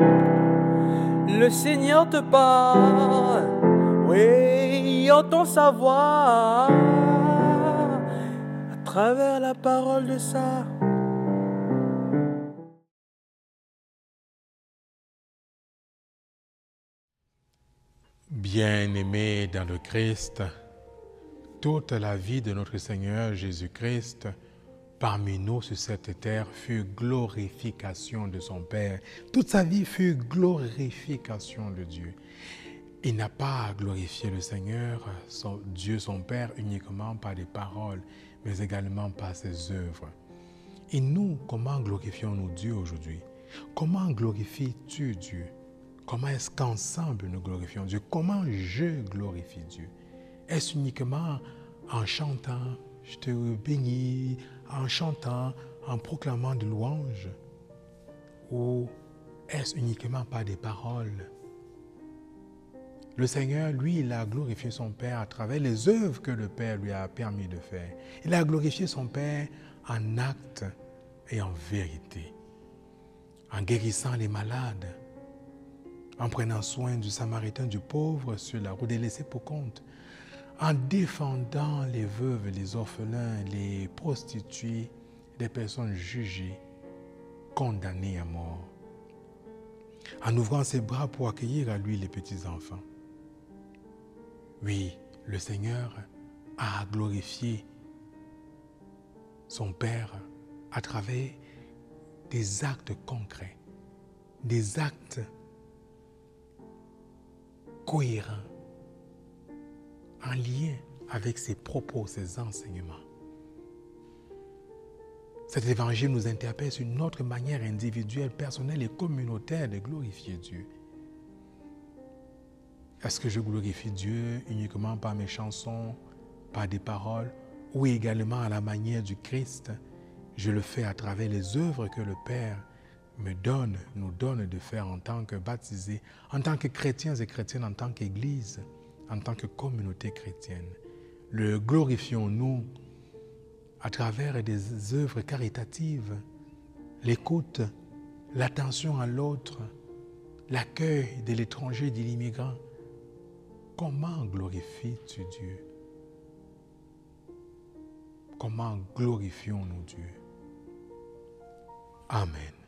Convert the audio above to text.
Le Seigneur te parle, oui, entend sa voix à travers la parole de ça. Bien-aimés dans le Christ, toute la vie de notre Seigneur Jésus-Christ parmi nous sur cette terre fut glorification de son Père. Toute sa vie fut glorification de Dieu. Il n'a pas glorifié le Seigneur, son Dieu son Père, uniquement par des paroles, mais également par ses œuvres. Et nous, comment glorifions-nous Dieu aujourd'hui? Comment glorifies-tu Dieu? Comment est-ce qu'ensemble nous glorifions Dieu? Comment je glorifie Dieu? Est-ce uniquement en chantant, je te bénis, en chantant, en proclamant des louanges Ou est-ce uniquement par des paroles? Le Seigneur, lui, il a glorifié son Père à travers les œuvres que le Père lui a permis de faire. Il a glorifié son Père en acte et en vérité, en guérissant les malades, en prenant soin du samaritain, du pauvre sur la route des laissés pour compte, en défendant les veuves, les orphelins, les prostituées, les personnes jugées, condamnées à mort, en ouvrant ses bras pour accueillir à lui les petits-enfants. Oui, le Seigneur a glorifié son Père à travers des actes concrets, des actes cohérent, en lien avec ses propos, ses enseignements. Cet évangile nous interpelle sur une autre manière individuelle, personnelle et communautaire de glorifier Dieu. Est-ce que je glorifie Dieu uniquement par mes chansons, par des paroles, ou également à la manière du Christ? Je le fais à travers les œuvres que le Père me donne, nous donne de faire en tant que baptisés, en tant que chrétiens et chrétiennes, en tant qu'Église, en tant que communauté chrétienne. Le glorifions-nous à travers des œuvres caritatives, l'écoute, l'attention à l'autre, l'accueil de l'étranger, de l'immigrant. Comment glorifies-tu Dieu? Comment glorifions-nous Dieu? Amen.